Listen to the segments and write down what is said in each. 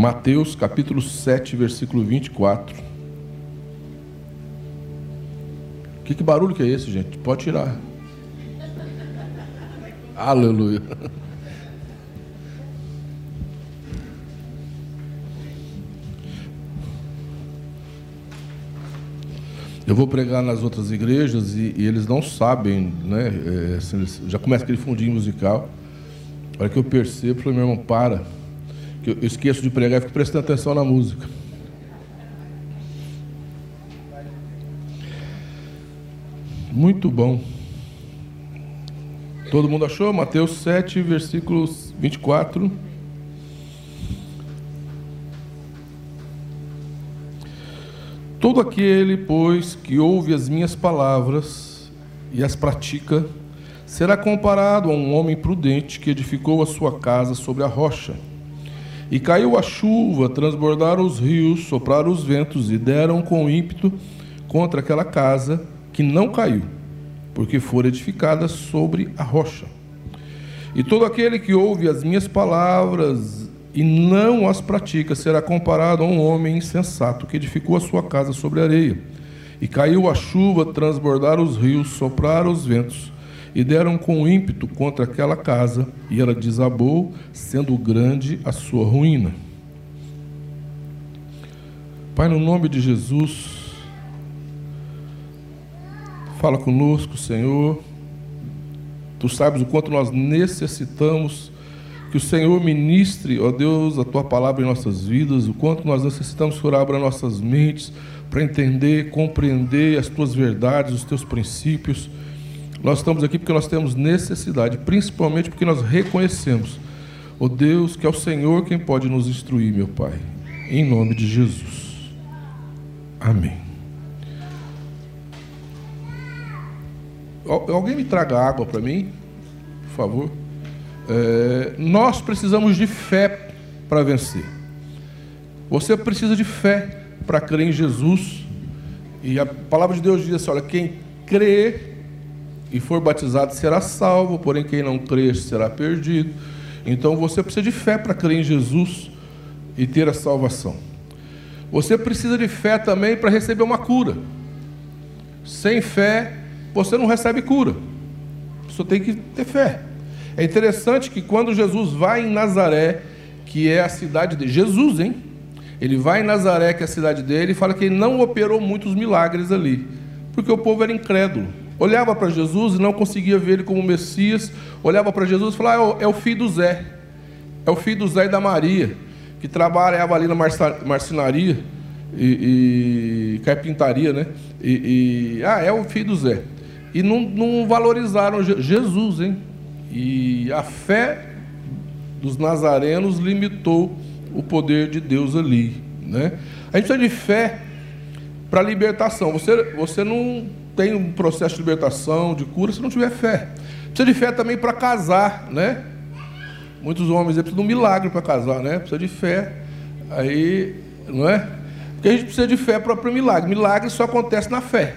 Mateus capítulo 7, versículo 24. Que, que barulho que é esse, gente? Pode tirar. Aleluia. Eu vou pregar nas outras igrejas e, e eles não sabem, né? É, eles, já começa aquele fundinho musical. A hora que eu percebo, eu falei, meu irmão, para. Que eu, esqueço de pregar e fico prestando atenção na música. Muito bom. Todo mundo achou? Mateus 7, versículos 24. Todo aquele, pois, que ouve as minhas palavras e as pratica, será comparado a um homem prudente que edificou a sua casa sobre a rocha. E caiu a chuva, transbordaram os rios, sopraram os ventos e deram com ímpeto contra aquela casa que não caiu, porque fora edificada sobre a rocha. E todo aquele que ouve as minhas palavras e não as pratica será comparado a um homem insensato que edificou a sua casa sobre a areia. E caiu a chuva, transbordaram os rios, sopraram os ventos e deram com ímpeto contra aquela casa, e ela desabou, sendo grande a sua ruína. Pai, no nome de Jesus, fala conosco, Senhor. Tu sabes o quanto nós necessitamos que o Senhor ministre, ó Deus, a tua palavra em nossas vidas, o quanto nós necessitamos que o Senhor abra nossas mentes para entender, compreender as tuas verdades, os teus princípios. Nós estamos aqui porque nós temos necessidade, principalmente porque nós reconhecemos, ó Deus, que é o Senhor quem pode nos instruir, meu Pai. Em nome de Jesus. Amém. Alguém me traga água para mim, por favor. É, nós precisamos de fé para vencer. Você precisa de fé para crer em Jesus. E a palavra de Deus diz assim: olha, quem crê e for batizado será salvo, porém quem não crer será perdido. Então você precisa de fé para crer em Jesus e ter a salvação. Você precisa de fé também para receber uma cura. Sem fé, você não recebe cura. Você tem que ter fé. É interessante que quando Jesus vai em Nazaré, que é a cidade de Jesus, hein? Ele vai em Nazaré, que é a cidade dele, e fala que ele não operou muitos milagres ali, porque o povo era incrédulo. Olhava para Jesus e não conseguia ver ele como Messias, olhava para Jesus e falava: ah, é o filho do Zé, é o filho do Zé e da Maria, que trabalhava ali na marcenaria e, e carpintaria, né? E, e, ah, é o filho do Zé. E não, não valorizaram Jesus, hein? E a fé dos nazarenos limitou o poder de Deus ali. Né? A gente precisa de fé para libertação. Você, você não tem um processo de libertação, de cura, se não tiver fé. Precisa de fé também para casar, né? Muitos homens precisam de um milagre para casar, né? Precisa de fé. Aí, não é? Porque a gente precisa de fé para o milagre. Milagre só acontece na fé.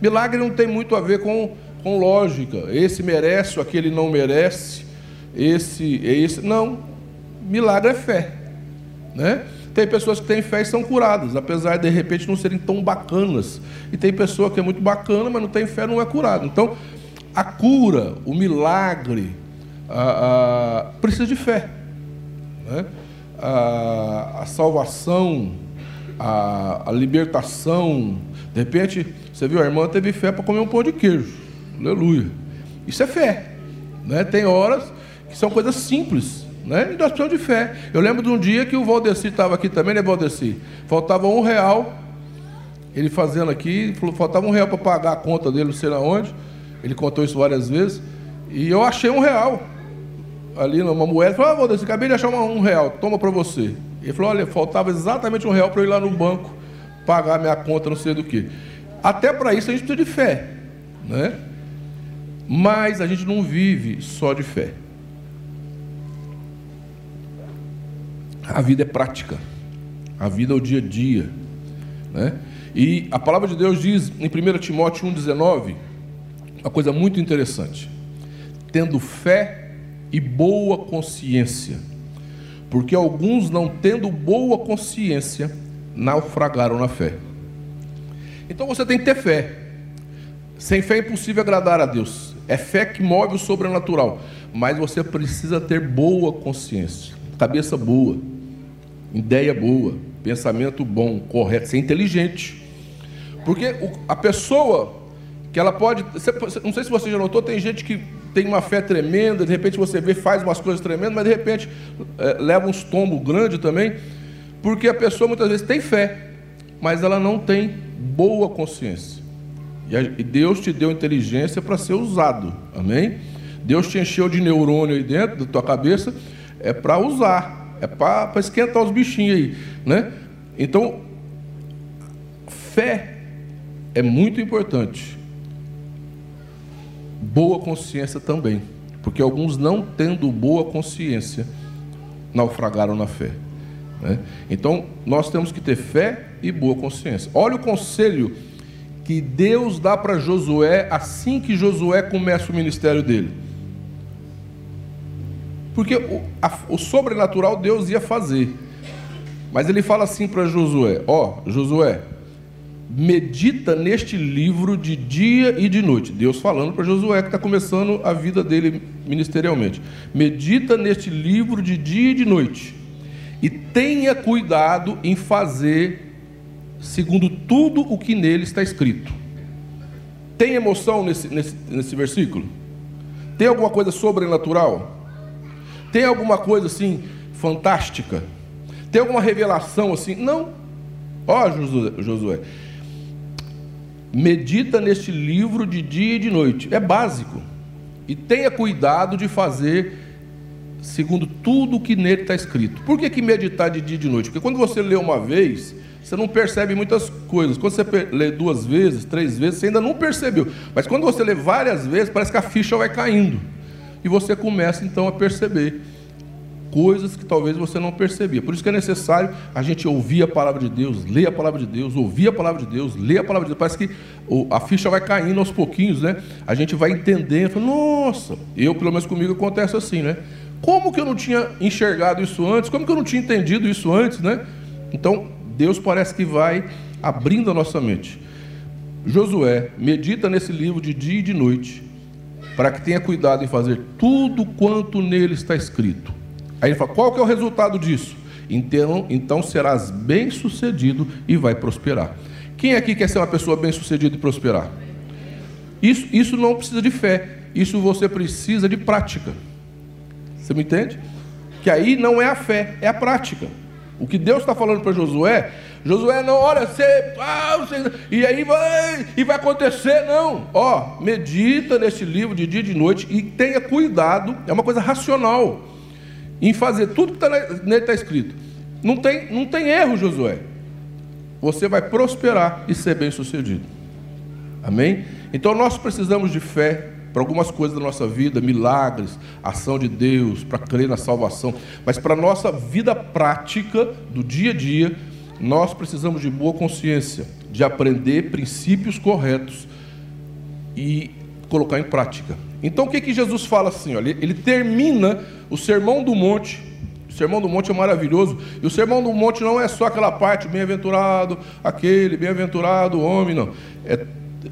Milagre não tem muito a ver com com lógica. Esse merece, aquele não merece. Esse esse. Não. Milagre é fé. Né? Tem pessoas que têm fé e são curadas, apesar de de repente não serem tão bacanas. E tem pessoa que é muito bacana, mas não tem fé, não é curado. Então, a cura, o milagre, a, a, precisa de fé. Né? A, a salvação, a, a libertação. De repente, você viu, a irmã teve fé para comer um pão de queijo. Aleluia. Isso é fé. Né? Tem horas que são coisas simples. Né? E nós precisamos de fé. Eu lembro de um dia que o Valdeci estava aqui também, né, Valdeci? Faltava um real. Ele fazendo aqui, falou, faltava um real para pagar a conta dele, não sei onde. Ele contou isso várias vezes. E eu achei um real ali numa moeda. Falei, ah, Valdeci, acabei de achar um real, toma para você. Ele falou, olha, faltava exatamente um real para eu ir lá no banco pagar minha conta, não sei do que. Até para isso a gente precisa de fé. Né? Mas a gente não vive só de fé. A vida é prática. A vida é o dia a dia. Né? E a palavra de Deus diz em 1 Timóteo 1,19 uma coisa muito interessante. Tendo fé e boa consciência, porque alguns, não tendo boa consciência, naufragaram na fé. Então você tem que ter fé. Sem fé é impossível agradar a Deus. É fé que move o sobrenatural. Mas você precisa ter boa consciência, cabeça boa, ideia boa, pensamento bom, correto, ser inteligente. Porque a pessoa que ela pode. Não sei se você já notou, tem gente que tem uma fé tremenda, de repente você vê, faz umas coisas tremendas, mas de repente é, leva uns tombos grandes também, porque a pessoa muitas vezes tem fé, mas ela não tem boa consciência. E Deus te deu inteligência para ser usado, amém? Deus te encheu de neurônio aí dentro da tua cabeça, é para usar, é para esquentar os bichinhos aí, né? Então, fé é muito importante boa consciência também, porque alguns não tendo boa consciência naufragaram na fé. Né? Então nós temos que ter fé e boa consciência. Olha o conselho que Deus dá para Josué assim que Josué começa o ministério dele. Porque o, a, o sobrenatural Deus ia fazer. Mas ele fala assim para Josué: Ó, oh, Josué, medita neste livro de dia e de noite. Deus falando para Josué, que está começando a vida dele ministerialmente. Medita neste livro de dia e de noite. E tenha cuidado em fazer segundo tudo o que nele está escrito. Tem emoção nesse, nesse, nesse versículo? Tem alguma coisa sobrenatural? Tem alguma coisa assim fantástica? Tem alguma revelação assim? Não. Ó, oh, Josué, medita neste livro de dia e de noite. É básico. E tenha cuidado de fazer segundo tudo o que nele está escrito. Por que, que meditar de dia e de noite? Porque quando você lê uma vez, você não percebe muitas coisas. Quando você lê duas vezes, três vezes, você ainda não percebeu. Mas quando você lê várias vezes, parece que a ficha vai caindo. E você começa então a perceber coisas que talvez você não percebia. Por isso que é necessário a gente ouvir a palavra de Deus, ler a palavra de Deus, ouvir a palavra de Deus, ler a palavra de Deus. Parece que a ficha vai caindo aos pouquinhos, né? A gente vai entendendo, nossa, eu pelo menos comigo acontece assim, né? Como que eu não tinha enxergado isso antes? Como que eu não tinha entendido isso antes, né? Então, Deus parece que vai abrindo a nossa mente. Josué, medita nesse livro de dia e de noite, para que tenha cuidado em fazer tudo quanto nele está escrito Aí ele fala: qual que é o resultado disso? Então, então serás bem sucedido e vai prosperar. Quem aqui quer ser uma pessoa bem sucedida e prosperar? Isso, isso não precisa de fé, isso você precisa de prática. Você me entende? Que aí não é a fé, é a prática. O que Deus está falando para Josué, Josué não, olha, você, ah, você, e aí vai, e vai acontecer, não. Ó, medita neste livro de dia e de noite e tenha cuidado, é uma coisa racional em fazer tudo que tá nele está escrito. Não tem, não tem erro, Josué. Você vai prosperar e ser bem sucedido. Amém? Então nós precisamos de fé para algumas coisas da nossa vida, milagres, ação de Deus, para crer na salvação. Mas para a nossa vida prática, do dia a dia, nós precisamos de boa consciência, de aprender princípios corretos e colocar em prática. Então o que, que Jesus fala assim? Olha, ele termina o Sermão do Monte. O Sermão do Monte é maravilhoso. E o Sermão do Monte não é só aquela parte, bem-aventurado aquele, bem-aventurado homem, não. É,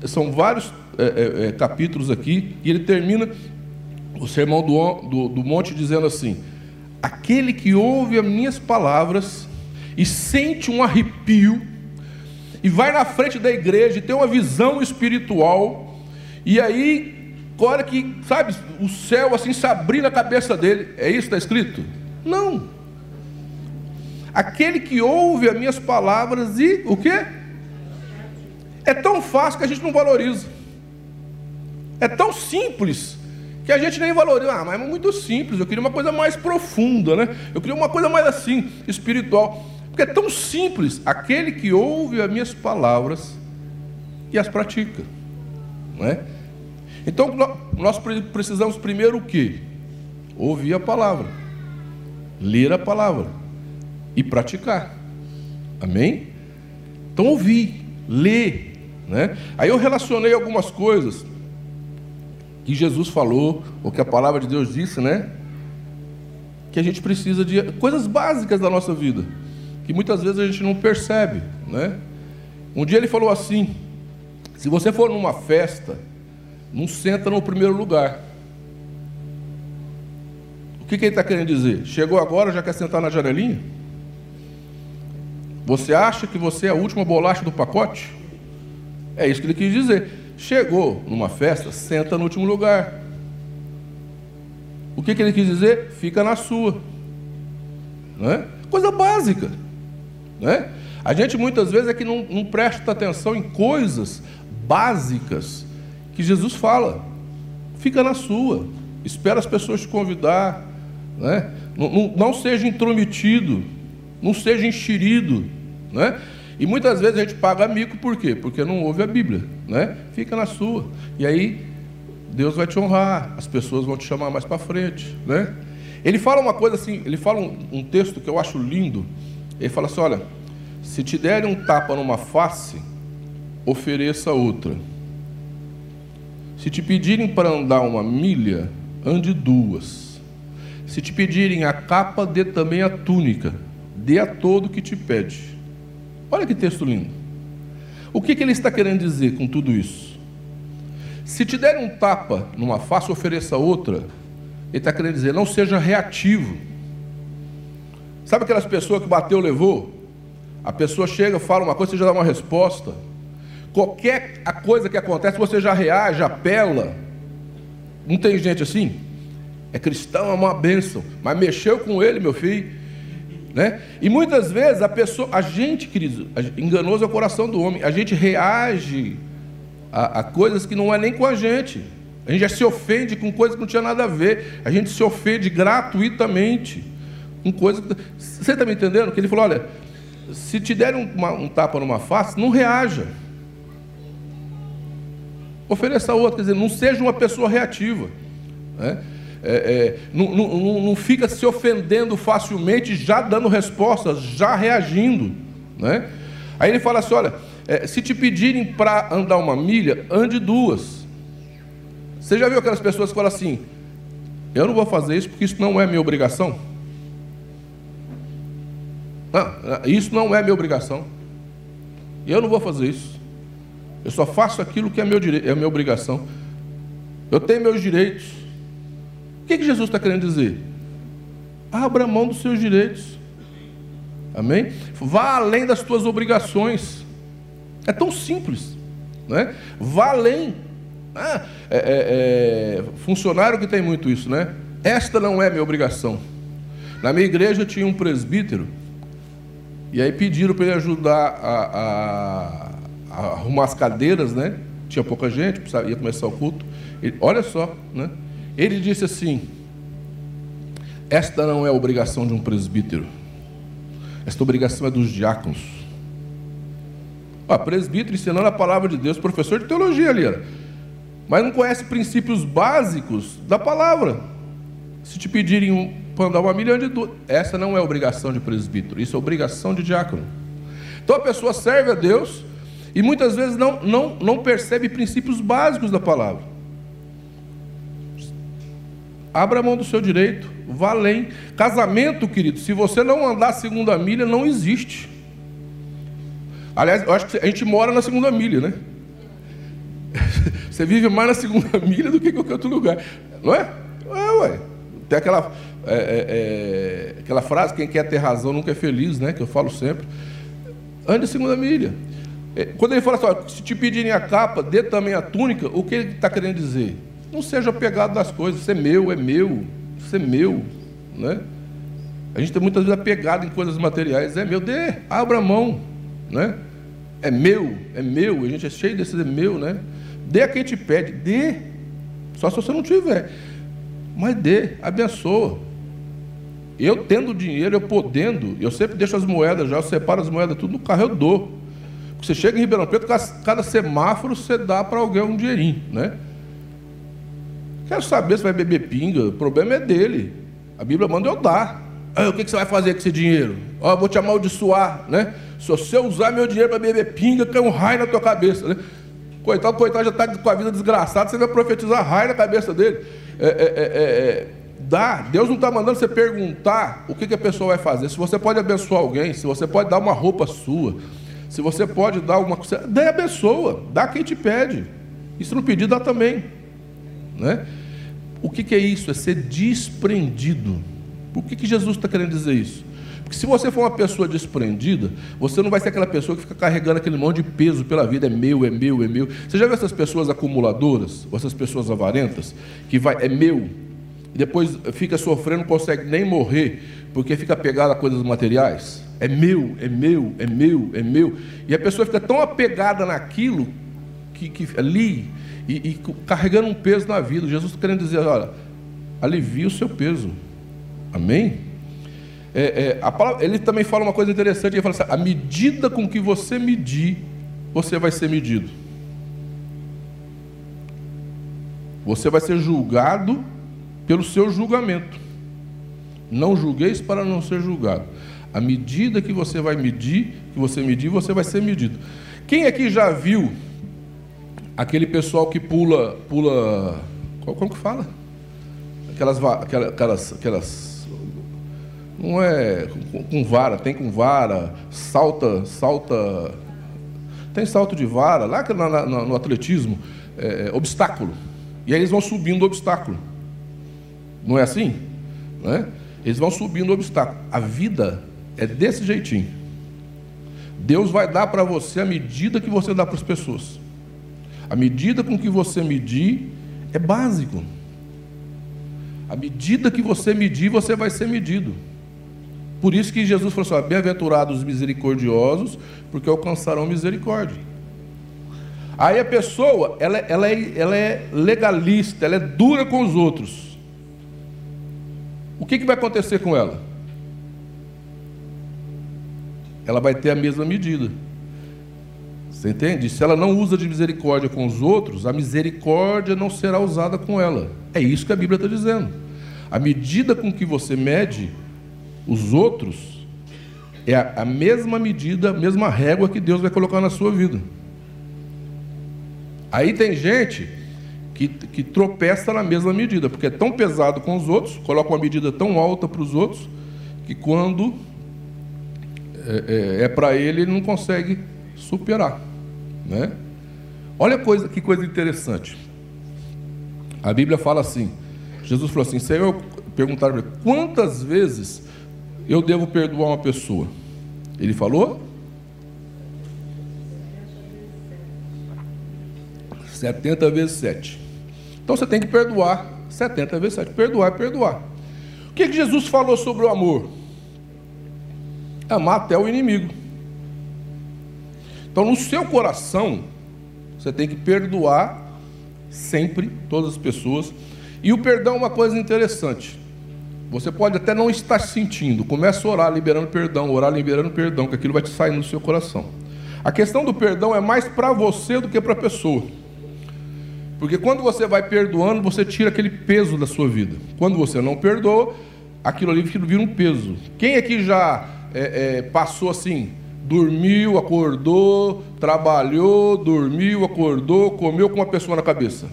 são vários é, é, é, capítulos aqui. E ele termina o Sermão do, do, do Monte dizendo assim: Aquele que ouve as minhas palavras e sente um arrepio, e vai na frente da igreja e tem uma visão espiritual, e aí Agora que, sabe, o céu assim se abrir na cabeça dele. É isso que está escrito? Não. Aquele que ouve as minhas palavras e o quê? É tão fácil que a gente não valoriza. É tão simples que a gente nem valoriza. Ah, mas é muito simples. Eu queria uma coisa mais profunda, né? Eu queria uma coisa mais assim, espiritual. Porque é tão simples. Aquele que ouve as minhas palavras e as pratica. Não é? Então nós precisamos primeiro o quê? Ouvir a palavra, ler a palavra e praticar. Amém? Então ouvir, ler, né? Aí eu relacionei algumas coisas que Jesus falou, ou que a palavra de Deus disse, né? que a gente precisa de coisas básicas da nossa vida, que muitas vezes a gente não percebe, né? Um dia ele falou assim: se você for numa festa, não senta no primeiro lugar. O que, que ele está querendo dizer? Chegou agora, já quer sentar na janelinha? Você acha que você é a última bolacha do pacote? É isso que ele quis dizer. Chegou numa festa, senta no último lugar. O que, que ele quis dizer? Fica na sua. Não é? Coisa básica. Não é? A gente muitas vezes é que não, não presta atenção em coisas básicas que Jesus fala. Fica na sua. Espera as pessoas te convidar. Né? Não, não, não seja intrometido. Não seja enxerido. Né? E muitas vezes a gente paga mico por quê? Porque não ouve a Bíblia. Né? Fica na sua. E aí Deus vai te honrar. As pessoas vão te chamar mais para frente. Né? Ele fala uma coisa assim, ele fala um, um texto que eu acho lindo. Ele fala assim: olha, se te derem um tapa numa face, ofereça outra. Se te pedirem para andar uma milha, ande duas. Se te pedirem a capa, dê também a túnica. Dê a todo que te pede. Olha que texto lindo. O que, que ele está querendo dizer com tudo isso? Se te derem um tapa numa face, ofereça outra. Ele está querendo dizer, não seja reativo. Sabe aquelas pessoas que bateu, levou? A pessoa chega, fala uma coisa, você já dá uma resposta. Qualquer coisa que acontece, você já reage, apela. Não tem gente assim? É cristão, é uma bênção. Mas mexeu com ele, meu filho. Né? E muitas vezes a pessoa, a gente, querido, enganoso é o coração do homem, a gente reage a, a, coisas que não é nem com a gente. A gente já se ofende com coisas que não tinha nada a ver. A gente se ofende gratuitamente com coisas. Você está me entendendo? Que ele falou: olha, se te derem um, um tapa numa face, não reaja. Ofereça outra, quer dizer, não seja uma pessoa reativa. Né? É, é, não, não, não, fica se ofendendo facilmente, já dando respostas, já reagindo. Né? Aí ele fala assim: olha, é, se te pedirem para andar uma milha, ande duas. Você já viu aquelas pessoas que falam assim: eu não vou fazer isso porque isso não é minha obrigação? Isso não é minha obrigação. Eu não vou fazer isso. Eu só faço aquilo que é, meu dire... é minha obrigação. Eu tenho meus direitos. O que, que Jesus está querendo dizer? Abra mão dos seus direitos. Amém? Vá além das tuas obrigações. É tão simples. Né? Vá além. Ah, é, é, é, funcionário que tem muito isso, né? Esta não é minha obrigação. Na minha igreja tinha um presbítero, e aí pediram para ele ajudar a, a arrumar as cadeiras, né? Tinha pouca gente, ia começar o culto. Ele, olha só, né? Ele disse assim: Esta não é a obrigação de um presbítero. Esta obrigação é dos diáconos. Ó, presbítero ensinando a palavra de Deus, professor de teologia ali, era. mas não conhece princípios básicos da palavra. Se te pedirem para andar uma milha de duas, essa não é obrigação de presbítero, isso é obrigação de diácono. Então a pessoa serve a Deus, e muitas vezes não, não, não percebe princípios básicos da palavra. Abra a mão do seu direito, vá além. Casamento, querido, se você não andar segunda milha, não existe. Aliás, eu acho que a gente mora na segunda milha, né? Você vive mais na segunda milha do que em qualquer outro lugar. Não é? É, ué. Tem aquela, é, é, é, aquela frase, quem quer ter razão nunca é feliz, né? Que eu falo sempre. Ande a segunda milha. É, quando ele fala assim, se te pedirem a capa, dê também a túnica, o que ele está querendo dizer? Não seja apegado das coisas, isso é meu, é meu, isso é meu. Né? A gente tem muitas vezes apegado em coisas materiais, é meu, dê, abra mão. Né? É meu, é meu, a gente é cheio desse é meu, né? Dê a quem te pede, dê. Só se você não tiver. Mas dê, abençoa. Eu tendo dinheiro, eu podendo, eu sempre deixo as moedas já, eu separo as moedas tudo no carro, eu dou. Você chega em Ribeirão Preto, cada semáforo você dá para alguém um dinheirinho, né? Quero saber se vai beber pinga, o problema é dele. A Bíblia manda eu dar. Ah, o que você vai fazer com esse dinheiro? Oh, vou te amaldiçoar, né? Se você usar meu dinheiro para beber pinga, cai um raio na tua cabeça, né? Coitado, coitado já está com a vida desgraçada, você vai profetizar raio na cabeça dele. É, é, é, é, é dá. Deus não está mandando você perguntar o que, que a pessoa vai fazer. Se você pode abençoar alguém, se você pode dar uma roupa sua, se você pode dar alguma coisa, dê a pessoa, dá quem te pede. Se não pedir, dá também. Né? O que, que é isso? É ser desprendido. Por que, que Jesus está querendo dizer isso? Porque se você for uma pessoa desprendida, você não vai ser aquela pessoa que fica carregando aquele monte de peso pela vida, é meu, é meu, é meu. Você já viu essas pessoas acumuladoras, ou essas pessoas avarentas, que vai, é meu, e depois fica sofrendo, não consegue nem morrer, porque fica pegado a coisas materiais? É meu, é meu, é meu, é meu. E a pessoa fica tão apegada naquilo, que, que ali, e, e carregando um peso na vida. Jesus querendo dizer, olha, alivia o seu peso. Amém? É, é, palavra, ele também fala uma coisa interessante, ele fala assim, a medida com que você medir, você vai ser medido. Você vai ser julgado pelo seu julgamento. Não julgueis para não ser julgado. A medida que você vai medir, que você medir, você vai ser medido. Quem aqui já viu aquele pessoal que pula, pula, como que fala? Aquelas, aquelas, aquelas não é com, vara, tem com vara, salta, salta. Tem salto de vara, lá no atletismo, é, obstáculo. E aí eles vão subindo o obstáculo. Não é assim? Não é? Eles vão subindo o obstáculo. A vida é desse jeitinho. Deus vai dar para você a medida que você dá para as pessoas. A medida com que você medir é básico. A medida que você medir, você vai ser medido. Por isso que Jesus falou assim: bem-aventurados os misericordiosos, porque alcançarão misericórdia. Aí a pessoa, ela, ela, é, ela é legalista, ela é dura com os outros. O que, que vai acontecer com ela? Ela vai ter a mesma medida. Você entende? Se ela não usa de misericórdia com os outros, a misericórdia não será usada com ela. É isso que a Bíblia está dizendo. A medida com que você mede os outros, é a, mesma medida, a mesma régua que Deus vai colocar na sua vida. Aí tem gente que, que tropeça na mesma medida, porque é tão pesado com os outros, coloca uma medida tão alta para os outros, que quando é, é, é para ele, ele não consegue superar. Né? Olha coisa, que coisa interessante. A Bíblia fala assim: Jesus falou assim, Senhor, perguntaram quantas vezes eu devo perdoar uma pessoa? Ele falou? 70 vezes 7. Então você tem que perdoar 70 vezes 7. Perdoar é perdoar. O que, que Jesus falou sobre o amor? Amar até o inimigo. Então no seu coração, você tem que perdoar sempre todas as pessoas. E o perdão é uma coisa interessante. Você pode até não estar sentindo. Começa a orar liberando perdão, orar liberando perdão, que aquilo vai te sair no seu coração. A questão do perdão é mais para você do que para a pessoa. Porque quando você vai perdoando, você tira aquele peso da sua vida. Quando você não perdoa, aquilo ali vira um peso. Quem aqui já é, é, passou assim, dormiu, acordou, trabalhou, dormiu, acordou, comeu com uma pessoa na cabeça?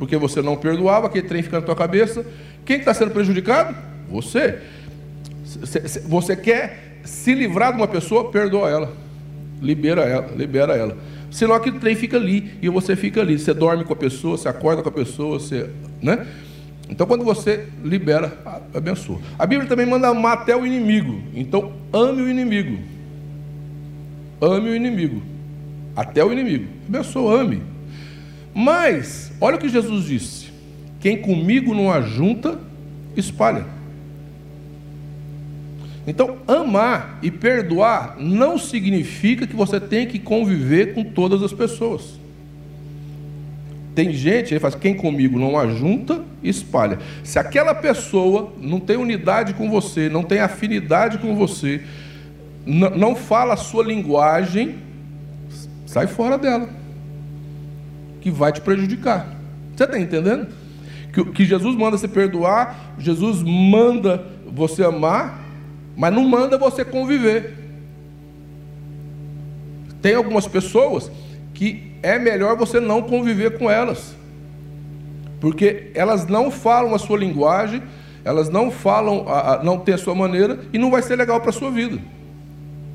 Porque você não perdoava, aquele trem fica na tua cabeça, quem está sendo prejudicado? Você. Você quer se livrar de uma pessoa, perdoa ela. Libera ela, libera ela. Senão aquele trem fica ali e você fica ali. Você dorme com a pessoa, você acorda com a pessoa, você. Né? Então quando você libera, abençoa. A Bíblia também manda amar até o inimigo. Então ame o inimigo. Ame o inimigo. Até o inimigo. Abençoa, ame. Mas, olha o que Jesus disse. Quem comigo não ajunta, espalha. Então, amar e perdoar não significa que você tem que conviver com todas as pessoas. Tem gente, ele faz, quem comigo não ajunta, espalha. Se aquela pessoa não tem unidade com você, não tem afinidade com você, não fala a sua linguagem, sai fora dela, que vai te prejudicar. Você está entendendo? que, que Jesus manda você perdoar, Jesus manda você amar, mas não manda você conviver. Tem algumas pessoas que é melhor você não conviver com elas, porque elas não falam a sua linguagem, elas não falam, não tem a sua maneira e não vai ser legal para a sua vida.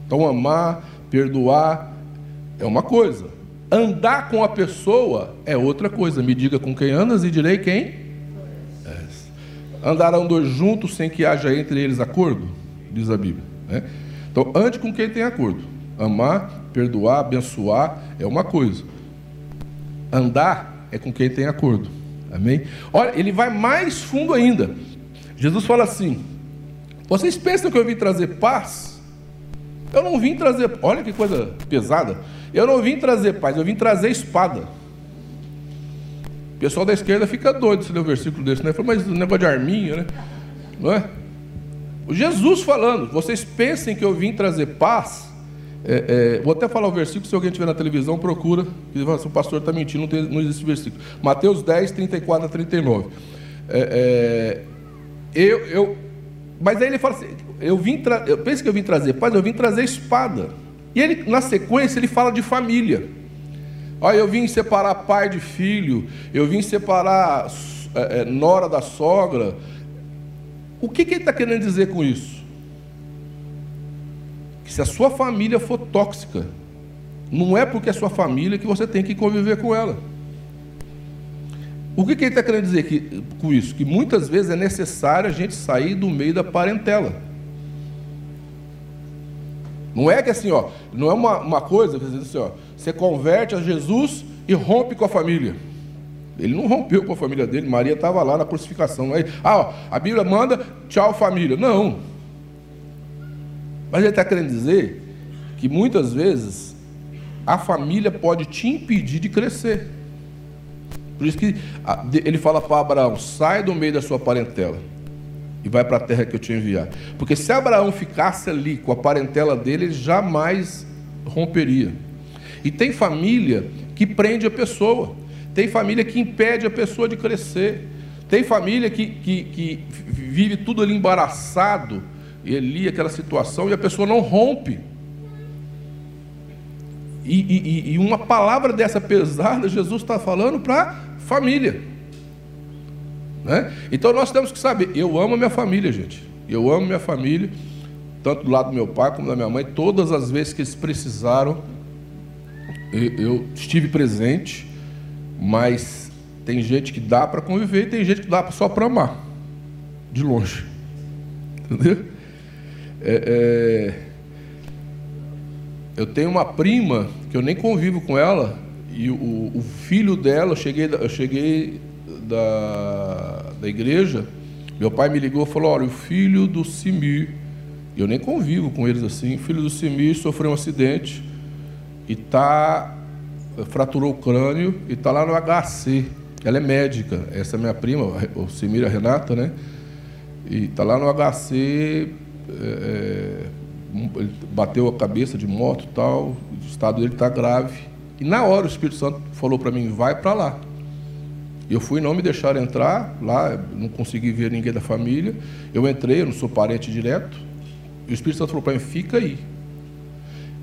Então, amar, perdoar é uma coisa. Andar com a pessoa é outra coisa. Me diga com quem andas e direi quem? É. Andarão dois juntos sem que haja entre eles acordo? Diz a Bíblia. Né? Então, ande com quem tem acordo. Amar, perdoar, abençoar é uma coisa. Andar é com quem tem acordo. Amém? Olha, ele vai mais fundo ainda. Jesus fala assim: Vocês pensam que eu vim trazer paz? Eu não vim trazer. Olha que coisa pesada. Eu não vim trazer paz, eu vim trazer espada. O pessoal da esquerda fica doido se ler um versículo desse, né? Fala, mas o negócio de arminha, né? Não é? O Jesus falando, vocês pensem que eu vim trazer paz. É, é, vou até falar o versículo, se alguém estiver na televisão, procura. Se o pastor está mentindo, não, tem, não existe versículo. Mateus 10, 34 a 39. É, é eu, eu, mas aí ele fala assim: eu vim eu penso que eu vim trazer paz, eu vim trazer espada. E ele, na sequência, ele fala de família. Olha, eu vim separar pai de filho, eu vim separar é, é, nora da sogra. O que, que ele está querendo dizer com isso? Que se a sua família for tóxica, não é porque é sua família que você tem que conviver com ela. O que, que ele está querendo dizer que, com isso? Que muitas vezes é necessário a gente sair do meio da parentela. Não é que assim, ó, não é uma, uma coisa que assim, ó, você converte a Jesus e rompe com a família. Ele não rompeu com a família dele, Maria estava lá na crucificação. É, ah, ó, a Bíblia manda tchau família. Não. Mas ele está querendo dizer que muitas vezes a família pode te impedir de crescer. Por isso que ele fala para Abraão: sai do meio da sua parentela e vai para a terra que eu te enviar. Porque se Abraão ficasse ali com a parentela dele, ele jamais romperia. E tem família que prende a pessoa, tem família que impede a pessoa de crescer, tem família que, que, que vive tudo ali embaraçado, e ali aquela situação, e a pessoa não rompe. E, e, e uma palavra dessa pesada, Jesus está falando para família. Né? Então nós temos que saber, eu amo minha família, gente. Eu amo minha família, tanto do lado do meu pai como da minha mãe. Todas as vezes que eles precisaram, eu estive presente, mas tem gente que dá para conviver e tem gente que dá só para amar, de longe. Entendeu? É, é... Eu tenho uma prima que eu nem convivo com ela, e o, o filho dela, eu cheguei, eu cheguei da, da igreja, meu pai me ligou e falou: olha, o filho do Simir, eu nem convivo com eles assim, o filho do Simir sofreu um acidente e tá, fraturou o crânio e está lá no HC. Ela é médica, essa é minha prima, o Simir, a Renata, né? E está lá no HC, é, é bateu a cabeça de moto tal, o estado dele está grave. E na hora o Espírito Santo falou para mim: vai para lá. Eu fui, não me deixaram entrar lá, não consegui ver ninguém da família. Eu entrei, eu não sou parente direto. E o Espírito Santo falou para mim: fica aí.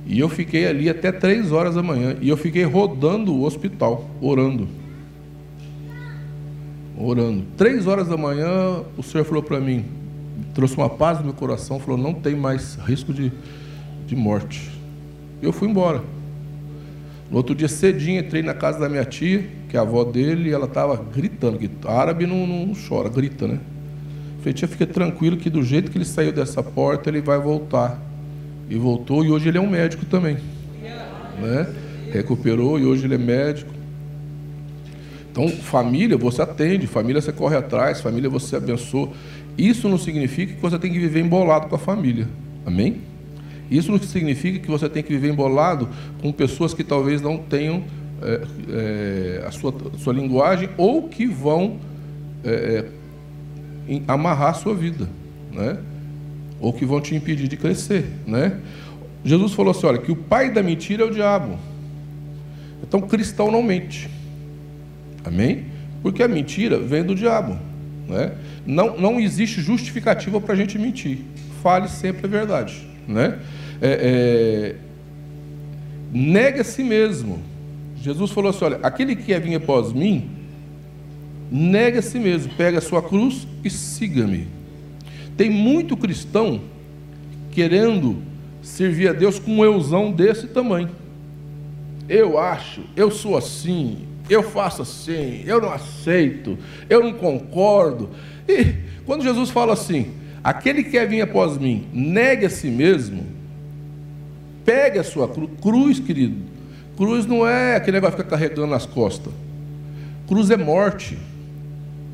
E eu fiquei ali até três horas da manhã. E eu fiquei rodando o hospital, orando. Orando. Três horas da manhã, o Senhor falou para mim, trouxe uma paz no meu coração, falou: não tem mais risco de, de morte. Eu fui embora. No outro dia cedinho entrei na casa da minha tia, que é a avó dele, e ela estava gritando, que árabe não, não, chora, grita, né? Falei, tia, fica tranquilo que do jeito que ele saiu dessa porta, ele vai voltar. E voltou, e hoje ele é um médico também. Né? Recuperou e hoje ele é médico. Então, família você atende, família você corre atrás, família você abençoa. Isso não significa que você tem que viver embolado com a família. Amém? Isso não significa que você tem que viver embolado com pessoas que talvez não tenham é, é, a sua, sua linguagem ou que vão é, é amarrar a sua vida, né? ou que vão te impedir de crescer. Né? Jesus falou assim: olha, que o pai da mentira é o diabo. Então, cristão não mente. Amém? Porque a mentira vem do diabo. Né? Não, não existe justificativa para a gente mentir. Fale sempre a verdade. Né? é, é, negue a si mesmo. Jesus falou assim: olha, aquele que quer vir após mim, negue a si mesmo, pegue a sua cruz e siga-me. Tem muito cristão querendo servir a Deus com um eusão desse tamanho. Eu acho, eu sou assim, eu faço assim, eu não aceito, eu não concordo. E quando Jesus fala assim, aquele que quer vir após mim, negue a si mesmo, pegue a sua cruz, cruz, querido. Cruz não é aquele negócio que fica carregando nas costas. Cruz é morte.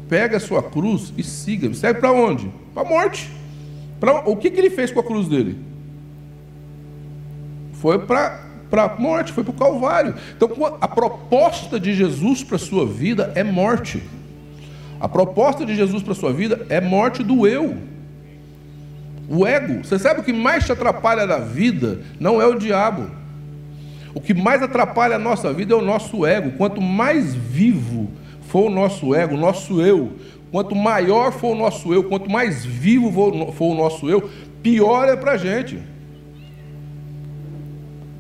Pega a sua cruz e siga. Serve para onde? Para a morte. Pra, o que, que ele fez com a cruz dele? Foi para a morte, foi para o Calvário. Então, a proposta de Jesus para a sua vida é morte. A proposta de Jesus para a sua vida é morte do eu. O ego. Você sabe o que mais te atrapalha na vida? Não é o diabo. O que mais atrapalha a nossa vida é o nosso ego. Quanto mais vivo for o nosso ego, o nosso eu, quanto maior for o nosso eu, quanto mais vivo for o nosso eu, pior é para a gente.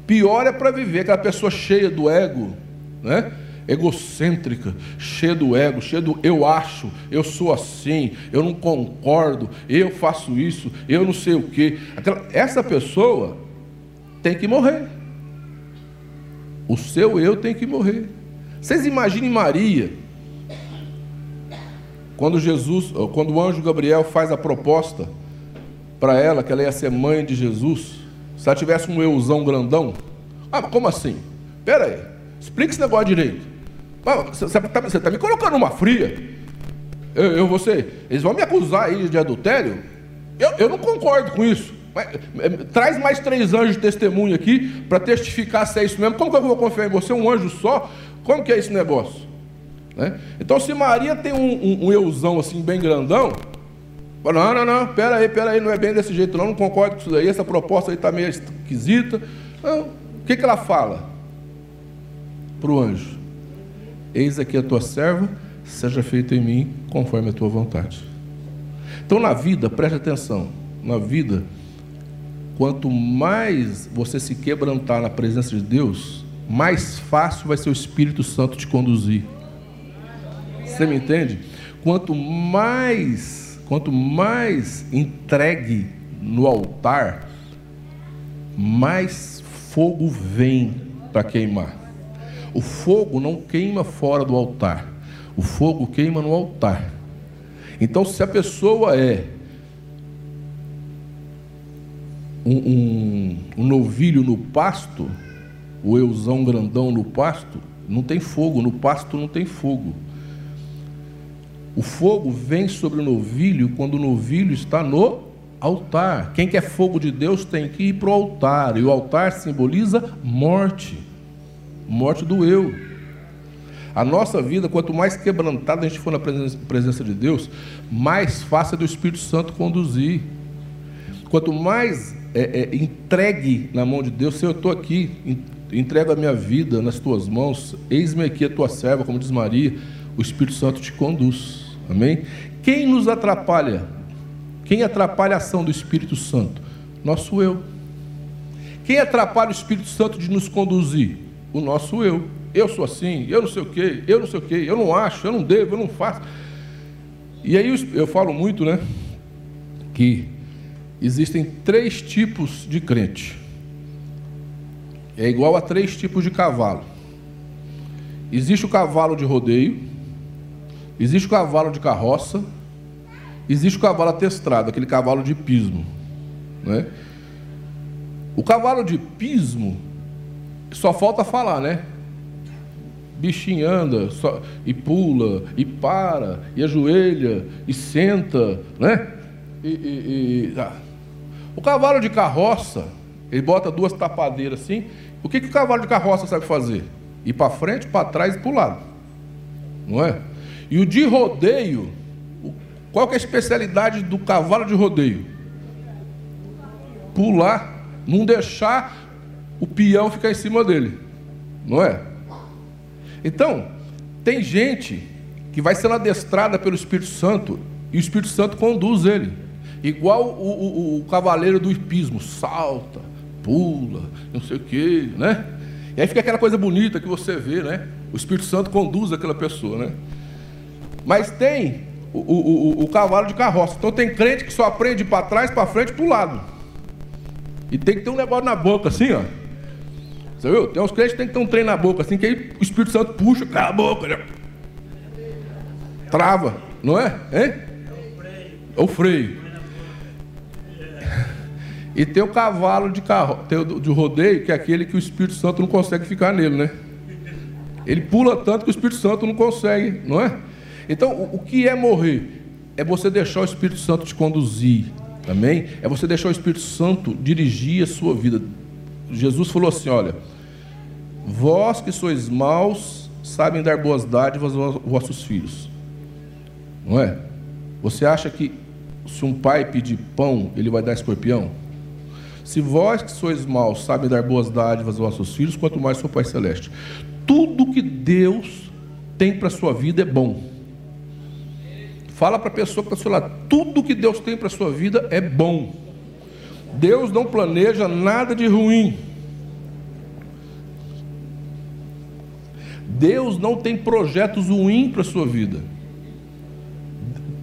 Pior é para viver aquela pessoa cheia do ego, né? Egocêntrica, cheia do ego, cheia do eu acho, eu sou assim, eu não concordo, eu faço isso, eu não sei o quê. Essa pessoa tem que morrer. O seu eu tem que morrer. Vocês imaginem Maria, quando Jesus, quando o anjo Gabriel faz a proposta para ela que ela ia ser mãe de Jesus, se ela tivesse um euzão grandão, ah, como assim? Pera aí, explica esse negócio direito. Você está tá me colocando numa fria. Eu, eu você, eles vão me acusar aí de adultério? Eu, eu não concordo com isso. É, traz mais três anjos de testemunho aqui para testificar se é isso mesmo. Como que eu vou confiar em você? Um anjo só? Como que é esse negócio? Né? Então, se Maria tem um, um, um euzão assim, bem grandão, não, não, não, pera aí, pera aí, não é bem desse jeito, não, não concordo com isso daí, essa proposta aí está meio esquisita. Não, o que, que ela fala para o anjo? Eis aqui a tua serva, seja feito em mim conforme a tua vontade. Então, na vida, preste atenção, na vida, quanto mais você se quebrantar na presença de Deus, mais fácil vai ser o Espírito Santo te conduzir. Você me entende? Quanto mais, quanto mais entregue no altar, mais fogo vem para queimar. O fogo não queima fora do altar, o fogo queima no altar. Então, se a pessoa é um, um, um novilho no pasto, o eusão grandão no pasto, não tem fogo, no pasto não tem fogo. O fogo vem sobre o novilho quando o novilho está no altar. Quem quer fogo de Deus tem que ir para o altar, e o altar simboliza morte morte do eu. A nossa vida, quanto mais quebrantada a gente for na presença de Deus, mais fácil é do Espírito Santo conduzir. Quanto mais é, é, entregue na mão de Deus, se eu estou aqui, entrego a minha vida nas tuas mãos, eis-me aqui a tua serva, como diz Maria, o Espírito Santo te conduz. Amém? Quem nos atrapalha? Quem atrapalha a ação do Espírito Santo? Nosso eu. Quem atrapalha o Espírito Santo de nos conduzir? O nosso eu. Eu sou assim, eu não sei o quê, eu não sei o quê, eu não acho, eu não devo, eu não faço. E aí eu falo muito, né? Que existem três tipos de crente. É igual a três tipos de cavalo. Existe o cavalo de rodeio, existe o cavalo de carroça, existe o cavalo atestrado, aquele cavalo de pismo. Né? O cavalo de pismo, só falta falar, né? Bichinho anda só, e pula, e para, e ajoelha, e senta, né? E, e, e, ah. O cavalo de carroça, ele bota duas tapadeiras assim. O que, que o cavalo de carroça sabe fazer? Ir para frente, para trás e para o lado. Não é? E o de rodeio, qual é a especialidade do cavalo de rodeio? Pular, não deixar o peão ficar em cima dele. Não é? Então, tem gente que vai sendo adestrada pelo Espírito Santo e o Espírito Santo conduz ele. Igual o, o, o cavaleiro do hipismo, salta, pula, não sei o quê, né? E aí fica aquela coisa bonita que você vê, né? O Espírito Santo conduz aquela pessoa, né? Mas tem o, o, o, o cavalo de carroça. Então tem crente que só aprende para trás, para frente, para o lado. E tem que ter um negócio na boca assim, ó. Você viu? Tem uns crentes que tem que ter um trem na boca, assim, que aí o Espírito Santo puxa, cala a boca, né? Trava, não é? Hein? É o freio. E tem o cavalo de, carro, tem o de rodeio, que é aquele que o Espírito Santo não consegue ficar nele, né? Ele pula tanto que o Espírito Santo não consegue, não é? Então, o, que é morrer? É você deixar o Espírito Santo te conduzir, amém? É você deixar o Espírito Santo dirigir a sua vida. Jesus falou assim: olha, vós que sois maus, sabem dar boas dádivas aos vossos filhos, não é? Você acha que se um pai pedir pão, ele vai dar escorpião? Se vós que sois maus sabem dar boas dádivas aos vossos filhos, quanto mais seu Pai Celeste. Tudo que Deus tem para a sua vida é bom. Fala para a pessoa que está ao seu lado, tudo que Deus tem para a sua vida é bom. Deus não planeja nada de ruim. Deus não tem projetos ruins para a sua vida.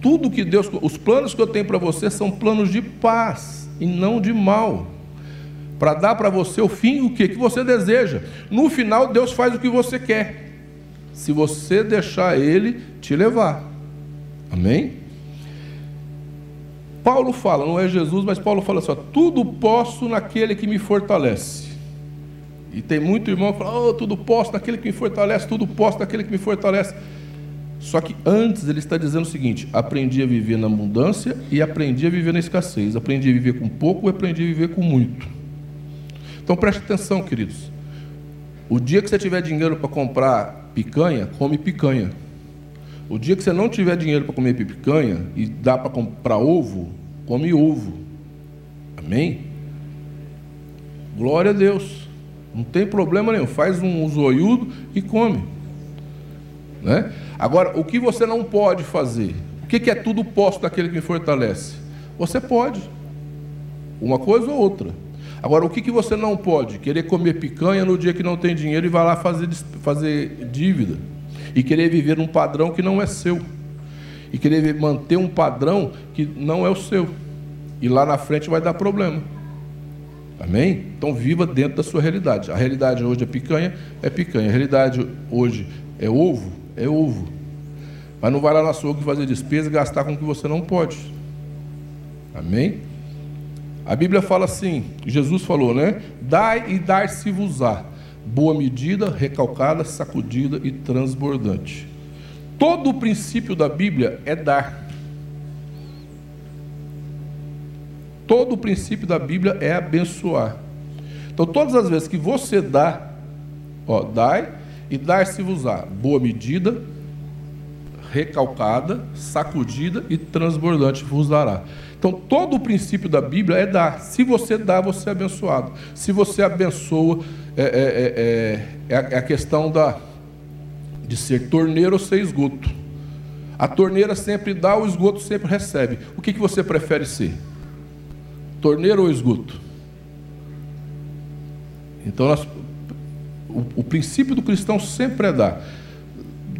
Tudo que Deus, os planos que eu tenho para você são planos de paz e não de mal. Para dar para você o fim, o que que você deseja. No final, Deus faz o que você quer. Se você deixar Ele te levar. Amém? Paulo fala, não é Jesus, mas Paulo fala assim: ó, tudo posso naquele que me fortalece. E tem muito irmão que fala, oh, tudo posso naquele que me fortalece, tudo posso naquele que me fortalece. Só que antes ele está dizendo o seguinte: aprendi a viver na abundância e aprendi a viver na escassez. Aprendi a viver com pouco e aprendi a viver com muito. Então preste atenção, queridos. O dia que você tiver dinheiro para comprar picanha, come picanha. O dia que você não tiver dinheiro para comer picanha e dá para comprar ovo, come ovo. Amém? Glória a Deus. Não tem problema nenhum. Faz um zoiudo e come. Né? Agora, o que você não pode fazer? O que é tudo posto daquele que me fortalece? Você pode. Uma coisa ou outra. Agora, o que você não pode? Querer comer picanha no dia que não tem dinheiro e vai lá fazer, fazer dívida e querer viver um padrão que não é seu, e querer manter um padrão que não é o seu, e lá na frente vai dar problema. Amém? Então viva dentro da sua realidade. A realidade hoje é picanha, é picanha. A realidade hoje é ovo, é ovo. Mas não vai lá na sua fazer despesa e gastar com o que você não pode. Amém? A Bíblia fala assim, Jesus falou, né? Dai e dar-se-vos-á boa medida, recalcada, sacudida e transbordante. Todo o princípio da Bíblia é dar. Todo o princípio da Bíblia é abençoar. Então, todas as vezes que você dá, ó, dai e dar-se-vos-á boa medida, recalcada, sacudida e transbordante vos dará. Então, todo o princípio da Bíblia é dar. Se você dá, você é abençoado. Se você abençoa, é, é, é, é, é a questão da, de ser torneiro ou ser esgoto. A torneira sempre dá, o esgoto sempre recebe. O que, que você prefere ser? Torneiro ou esgoto? Então, nós, o, o princípio do cristão sempre é dar.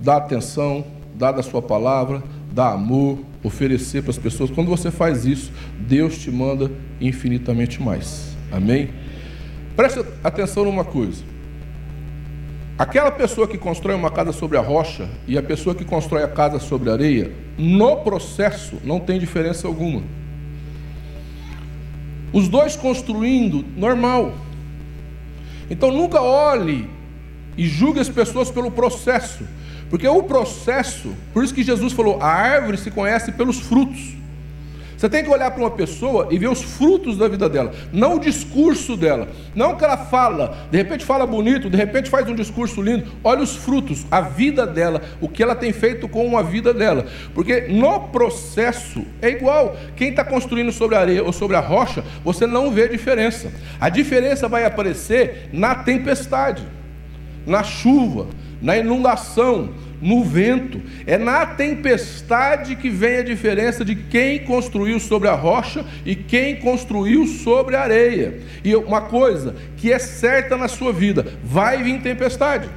Dá atenção, dá da sua palavra, dá amor, oferecer para as pessoas. Quando você faz isso, Deus te manda infinitamente mais. Amém? Preste atenção numa coisa. Aquela pessoa que constrói uma casa sobre a rocha e a pessoa que constrói a casa sobre a areia, no processo não tem diferença alguma. Os dois construindo, normal. Então nunca olhe e julgue as pessoas pelo processo, porque o processo, por isso que Jesus falou, a árvore se conhece pelos frutos. Você tem que olhar para uma pessoa e ver os frutos da vida dela, não o discurso dela, não o que ela fala, de repente fala bonito, de repente faz um discurso lindo. Olha os frutos, a vida dela, o que ela tem feito com a vida dela, porque no processo é igual. Quem está construindo sobre a areia ou sobre a rocha, você não vê diferença. A diferença vai aparecer na tempestade, na chuva, na inundação, no vento. É na tempestade que vem a diferença de quem construiu sobre a rocha e quem construiu sobre a areia. E uma coisa que é certa na sua vida: vai vir tempestade.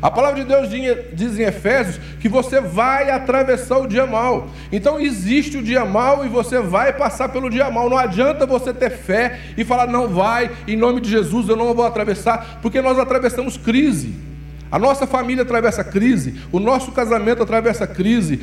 A palavra de Deus diz em Efésios que você vai atravessar o dia mal. Então existe o dia mal e você vai passar pelo dia mal. Não adianta você ter fé e falar, não vai, em nome de Jesus eu não vou atravessar, porque nós atravessamos crise. A nossa família atravessa crise, o nosso casamento atravessa crise,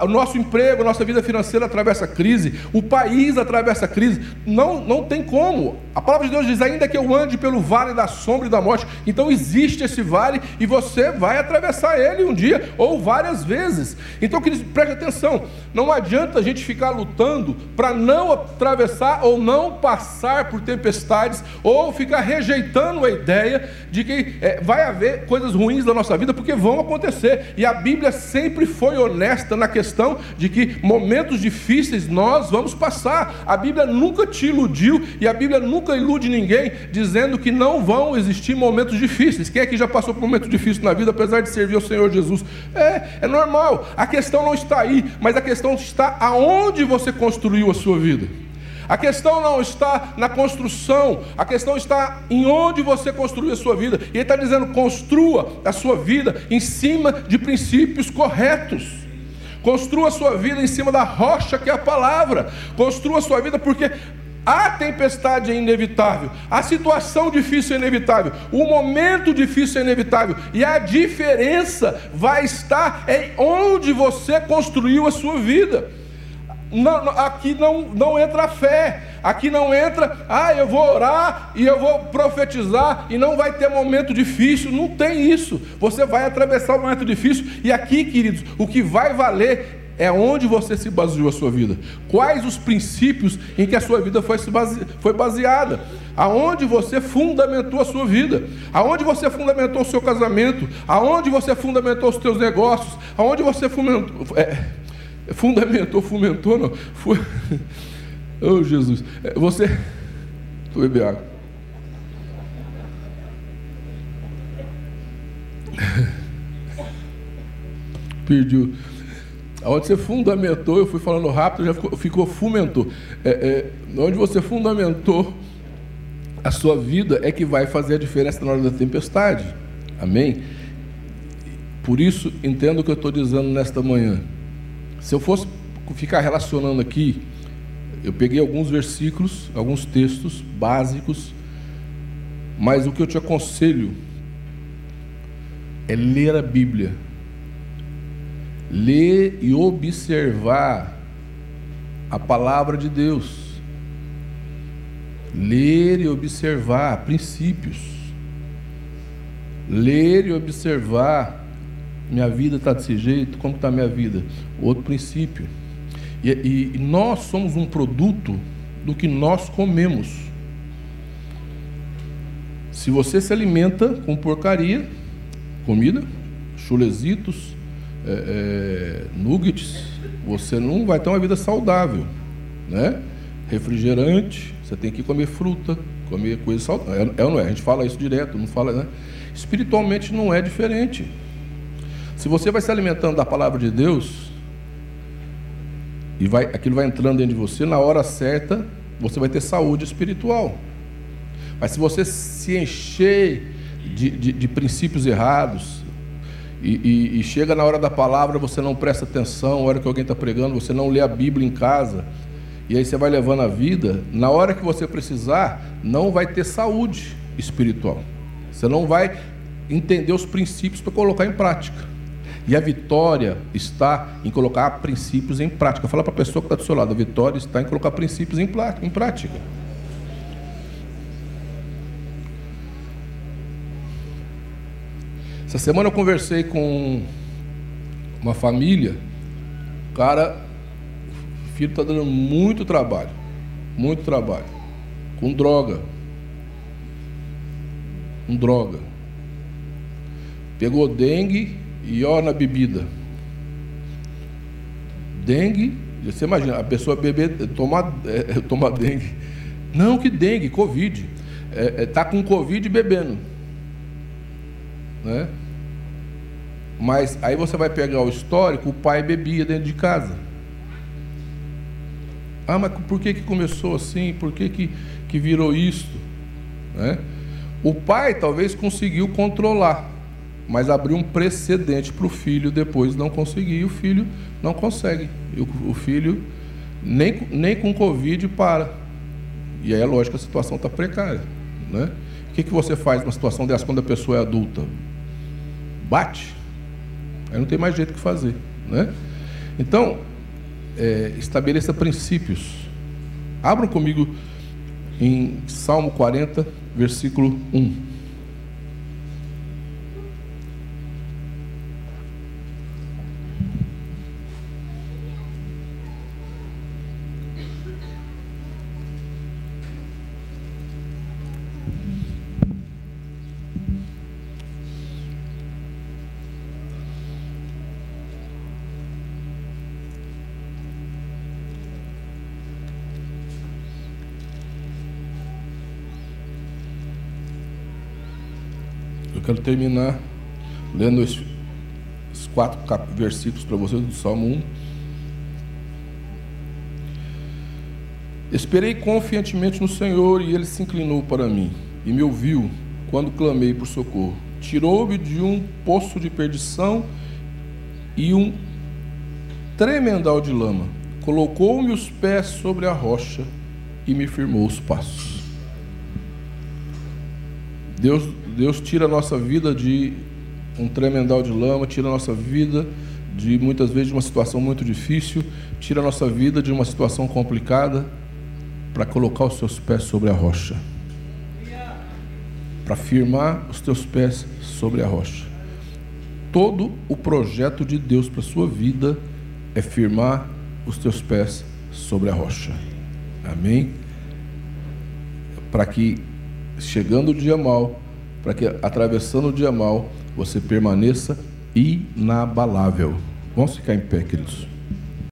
o nosso emprego, a nossa vida financeira atravessa crise, o país atravessa crise. Não, não tem como. A palavra de Deus diz: ainda que eu ande pelo vale da sombra e da morte, então existe esse vale e você vai atravessar ele um dia ou várias vezes. Então, queridos, preste atenção: não adianta a gente ficar lutando para não atravessar ou não passar por tempestades ou ficar rejeitando a ideia de que é, vai haver coisas ruins ruins da nossa vida, porque vão acontecer. E a Bíblia sempre foi honesta na questão de que momentos difíceis nós vamos passar. A Bíblia nunca te iludiu e a Bíblia nunca ilude ninguém dizendo que não vão existir momentos difíceis. Quem é que já passou por momentos difíceis na vida, apesar de servir ao Senhor Jesus? É, é normal. A questão não está aí, mas a questão está aonde você construiu a sua vida. A questão não está na construção, a questão está em onde você construiu a sua vida. E ele está dizendo: construa a sua vida em cima de princípios corretos. Construa a sua vida em cima da rocha que é a palavra. Construa a sua vida porque a tempestade é inevitável, a situação difícil é inevitável, o momento difícil é inevitável, e a diferença vai estar em onde você construiu a sua vida. Não, aqui não, não entra a fé, aqui não entra, ah, eu vou orar e eu vou profetizar e não vai ter momento difícil, não tem isso. Você vai atravessar o momento difícil e aqui, queridos, o que vai valer é onde você se baseou a sua vida, quais os princípios em que a sua vida foi, base, foi baseada, aonde você fundamentou a sua vida, aonde você fundamentou o seu casamento, aonde você fundamentou os seus negócios, aonde você fundamentou. É, Fundamentou, fomentou, não. Foi... Oh, Jesus. É, você. Vou beber água. Perdi. Onde você fundamentou, eu fui falando rápido, já ficou, ficou fomentou. É, é, onde você fundamentou a sua vida é que vai fazer a diferença na hora da tempestade. Amém? Por isso, entenda o que eu estou dizendo nesta manhã. Se eu fosse ficar relacionando aqui, eu peguei alguns versículos, alguns textos básicos, mas o que eu te aconselho é ler a Bíblia. Ler e observar a palavra de Deus. Ler e observar princípios. Ler e observar minha vida está desse jeito, como está a minha vida? Outro princípio. E, e, nós somos um produto do que nós comemos. Se você se alimenta com porcaria, comida, chulezitos, é, é, nuggets, você não vai ter uma vida saudável, né? Refrigerante, você tem que comer fruta, comer coisa saudável. É, é não é? A gente fala isso direto, não fala, né? Espiritualmente não é diferente. Se você vai se alimentando da palavra de Deus, e vai, aquilo vai entrando dentro de você, na hora certa, você vai ter saúde espiritual. Mas se você se encher de, de, de princípios errados, e, e, e, chega na hora da palavra, você não presta atenção, na hora que alguém está pregando, você não lê a Bíblia em casa, e aí você vai levando a vida, na hora que você precisar, não vai ter saúde espiritual. Você não vai entender os princípios para colocar em prática. E a vitória está em colocar princípios em prática. Fala para a pessoa que está do seu lado: a vitória está em colocar princípios em prática. Essa semana eu conversei com uma família, o cara, o filho está dando muito trabalho, muito trabalho, com droga, com droga. Pegou dengue e ó na bebida. Dengue, você imagina, a pessoa beber, tomar, é, tomar dengue. Não que dengue, Covid. Está é, é, tá com Covid bebendo. Né? Mas aí você vai pegar o histórico, o pai bebia dentro de casa. Ah, mas por que, que começou assim? Por que, que, que virou isso? Né? O pai talvez conseguiu controlar mas abriu um precedente para o filho depois não conseguir, e o filho não consegue. O, filho nem, nem com Covid para. E aí é lógico que a situação está precária. Né? O que, que você faz numa situação dessa quando a pessoa é adulta? Bate. Aí não tem mais jeito que fazer. Né? Então, é, estabeleça princípios. Abram comigo em Salmo 40, versículo 1. Quero terminar lendo esses quatro versículos para vocês do Salmo 1. Esperei confiantemente no Senhor e ele se inclinou para mim e me ouviu quando clamei por socorro. Tirou-me de um poço de perdição e um tremendal de lama. Colocou-me os pés sobre a rocha e me firmou os passos. Deus Deus tira a nossa vida de um tremendal de lama, tira a nossa vida de muitas vezes de uma situação muito difícil, tira a nossa vida de uma situação complicada para colocar os seus pés sobre a rocha. Para firmar os teus pés sobre a rocha. Todo o projeto de Deus para a sua vida é firmar os teus pés sobre a rocha. Amém? Para que, chegando o dia mal, para que atravessando o dia mal você permaneça inabalável. Vamos ficar em pé, queridos.